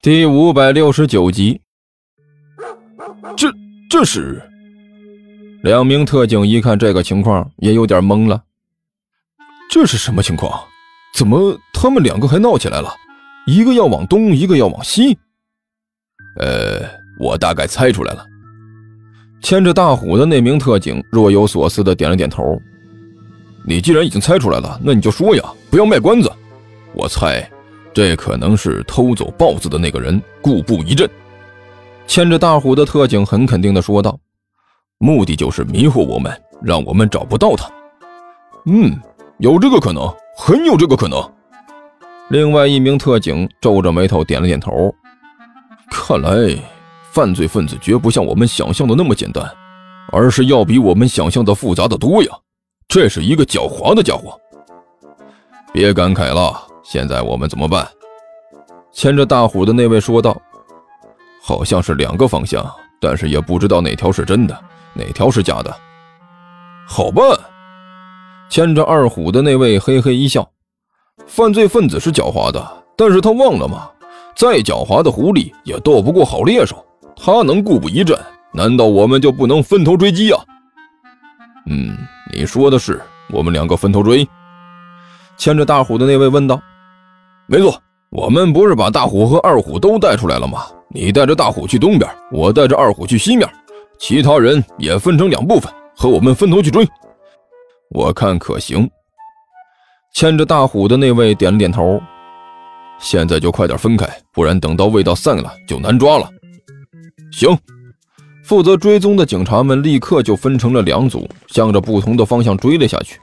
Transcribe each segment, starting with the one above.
第五百六十九集，这这是两名特警一看这个情况，也有点懵了。这是什么情况？怎么他们两个还闹起来了？一个要往东，一个要往西。呃，我大概猜出来了。牵着大虎的那名特警若有所思的点了点头。你既然已经猜出来了，那你就说呀，不要卖关子。我猜。这可能是偷走豹子的那个人，故布疑阵。牵着大虎的特警很肯定地说道：“目的就是迷惑我们，让我们找不到他。”嗯，有这个可能，很有这个可能。另外一名特警皱着眉头点了点头。看来，犯罪分子绝不像我们想象的那么简单，而是要比我们想象的复杂的多呀。这是一个狡猾的家伙。别感慨了。现在我们怎么办？牵着大虎的那位说道：“好像是两个方向，但是也不知道哪条是真的，哪条是假的。好办。”牵着二虎的那位嘿嘿一笑：“犯罪分子是狡猾的，但是他忘了吗？再狡猾的狐狸也斗不过好猎手。他能固步一阵，难道我们就不能分头追击啊？”“嗯，你说的是，我们两个分头追。”牵着大虎的那位问道。没错，我们不是把大虎和二虎都带出来了吗？你带着大虎去东边，我带着二虎去西面，其他人也分成两部分，和我们分头去追。我看可行。牵着大虎的那位点了点头。现在就快点分开，不然等到味道散了就难抓了。行。负责追踪的警察们立刻就分成了两组，向着不同的方向追了下去。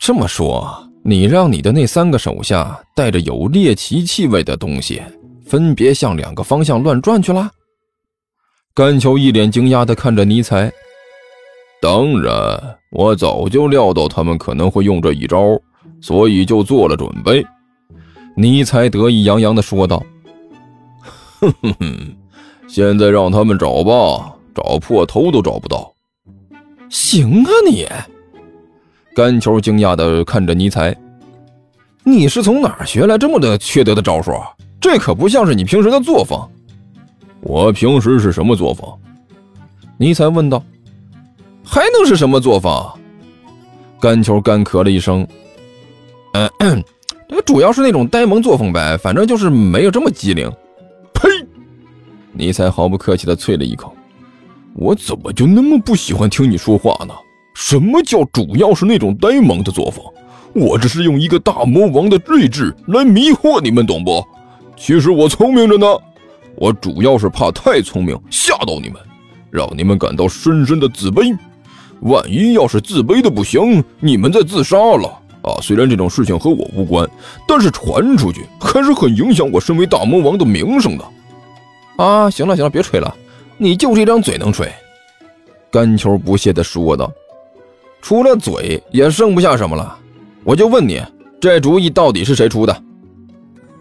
这么说。你让你的那三个手下带着有猎奇气味的东西，分别向两个方向乱转去了。甘秋一脸惊讶地看着尼采。当然，我早就料到他们可能会用这一招，所以就做了准备。尼采得意洋洋地说道：“哼哼哼，现在让他们找吧，找破头都找不到。”行啊，你。甘球惊讶地看着尼才：“你是从哪儿学来这么的缺德的招数？这可不像是你平时的作风。”“我平时是什么作风？”尼才问道。“还能是什么作风？”甘球干咳了一声：“嗯，这主要是那种呆萌作风呗，反正就是没有这么机灵。”“呸！”尼才毫不客气地啐了一口：“我怎么就那么不喜欢听你说话呢？”什么叫主要是那种呆萌的作风？我这是用一个大魔王的睿智来迷惑你们，懂不？其实我聪明着呢，我主要是怕太聪明吓到你们，让你们感到深深的自卑。万一要是自卑的不行，你们再自杀了啊！虽然这种事情和我无关，但是传出去还是很影响我身为大魔王的名声的。啊，行了行了，别吹了，你就这张嘴能吹？甘球不屑地说道。除了嘴也剩不下什么了，我就问你，这主意到底是谁出的？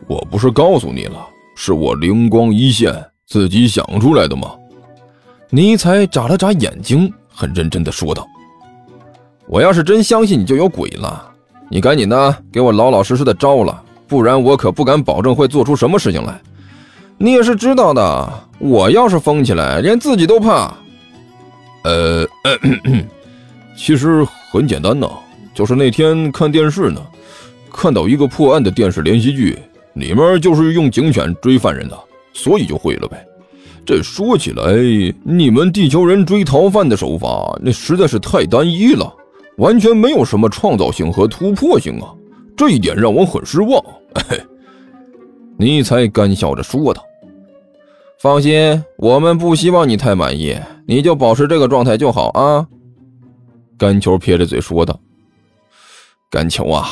我不是告诉你了，是我灵光一现，自己想出来的吗？尼采眨了眨眼睛，很认真地说道：“我要是真相信你就有鬼了，你赶紧的给我老老实实的招了，不然我可不敢保证会做出什么事情来。你也是知道的，我要是疯起来，连自己都怕。呃。其实很简单呐，就是那天看电视呢，看到一个破案的电视连续剧，里面就是用警犬追犯人的，所以就会了呗。这说起来，你们地球人追逃犯的手法那实在是太单一了，完全没有什么创造性和突破性啊，这一点让我很失望。嘿，尼采干笑着说道：“放心，我们不希望你太满意，你就保持这个状态就好啊。”甘球撇着嘴说道：“甘球啊！”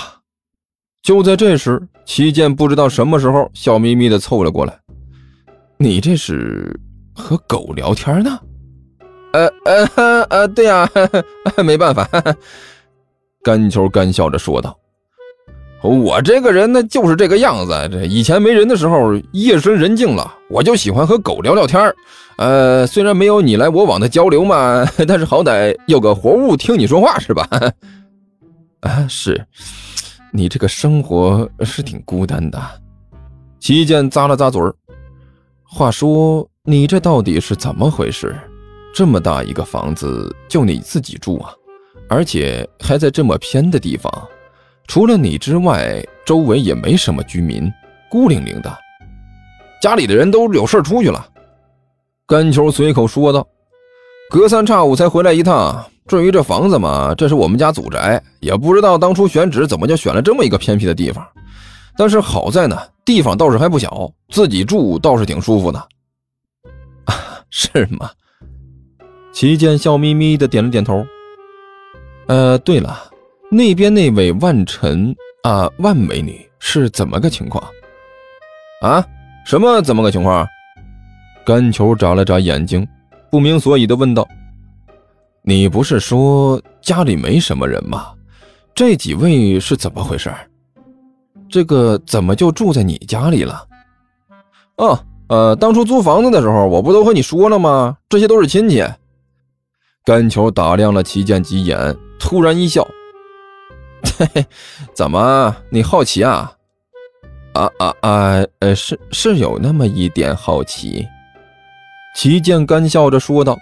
就在这时，齐健不知道什么时候笑眯眯的凑了过来：“你这是和狗聊天呢？”“呃呃呃，对呀，没办法。”甘球干笑着说道。我这个人呢，就是这个样子。这以前没人的时候，夜深人静了，我就喜欢和狗聊聊天呃，虽然没有你来我往的交流嘛，但是好歹有个活物听你说话是吧？啊，是，你这个生活是挺孤单的。齐健咂了咂嘴儿。话说，你这到底是怎么回事？这么大一个房子，就你自己住啊？而且还在这么偏的地方，除了你之外，周围也没什么居民，孤零零的。家里的人都有事出去了。甘球随口说道：“隔三差五才回来一趟。至于这房子嘛，这是我们家祖宅，也不知道当初选址怎么就选了这么一个偏僻的地方。但是好在呢，地方倒是还不小，自己住倒是挺舒服的。啊，是吗？”齐健笑眯眯的点了点头。呃，对了，那边那位万晨啊，万美女是怎么个情况？啊？什么？怎么个情况？甘球眨了眨眼睛，不明所以的问道：“你不是说家里没什么人吗？这几位是怎么回事？这个怎么就住在你家里了？”哦，呃，当初租房子的时候，我不都和你说了吗？这些都是亲戚。甘球打量了齐剑几眼，突然一笑：“嘿嘿，怎么？你好奇啊？”啊啊啊！呃，是是有那么一点好奇。齐剑干笑着说道：“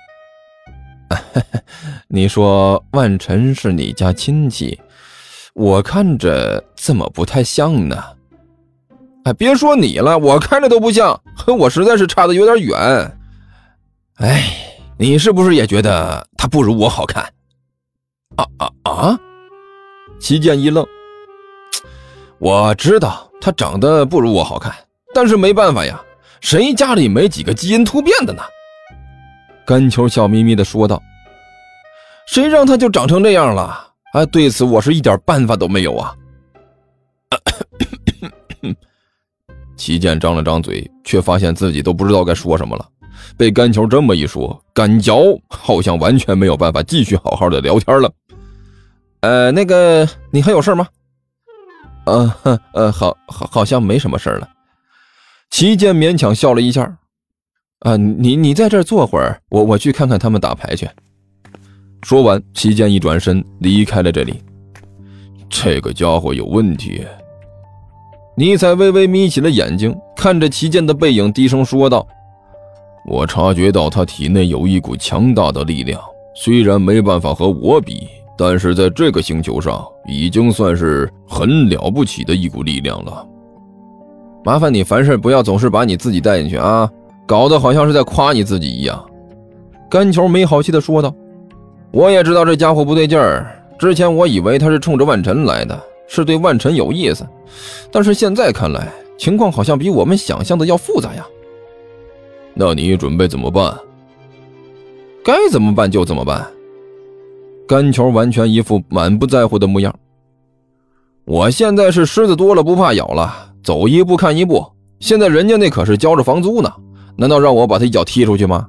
你说万晨是你家亲戚，我看着怎么不太像呢？哎，别说你了，我看着都不像，和 我实在是差的有点远。哎，你是不是也觉得他不如我好看？”啊啊啊！齐剑一愣，我知道。他长得不如我好看，但是没办法呀，谁家里没几个基因突变的呢？甘球笑眯眯的说道：“谁让他就长成这样了？啊，对此我是一点办法都没有啊。”齐剑张了张嘴，却发现自己都不知道该说什么了。被甘球这么一说，感觉好像完全没有办法继续好好的聊天了。呃，那个，你还有事吗？呃呃，好好好像没什么事了。齐剑勉强笑了一下。啊，你你在这儿坐会儿，我我去看看他们打牌去。说完，齐剑一转身离开了这里。这个家伙有问题。尼采微微眯起了眼睛，看着齐剑的背影，低声说道：“我察觉到他体内有一股强大的力量，虽然没办法和我比。”但是在这个星球上，已经算是很了不起的一股力量了。麻烦你凡事不要总是把你自己带进去啊，搞得好像是在夸你自己一样。”甘球没好气地说道。“我也知道这家伙不对劲儿，之前我以为他是冲着万晨来的，是对万晨有意思，但是现在看来，情况好像比我们想象的要复杂呀。那你准备怎么办？该怎么办就怎么办。”甘球完全一副满不在乎的模样。我现在是虱子多了不怕咬了，走一步看一步。现在人家那可是交着房租呢，难道让我把他一脚踢出去吗？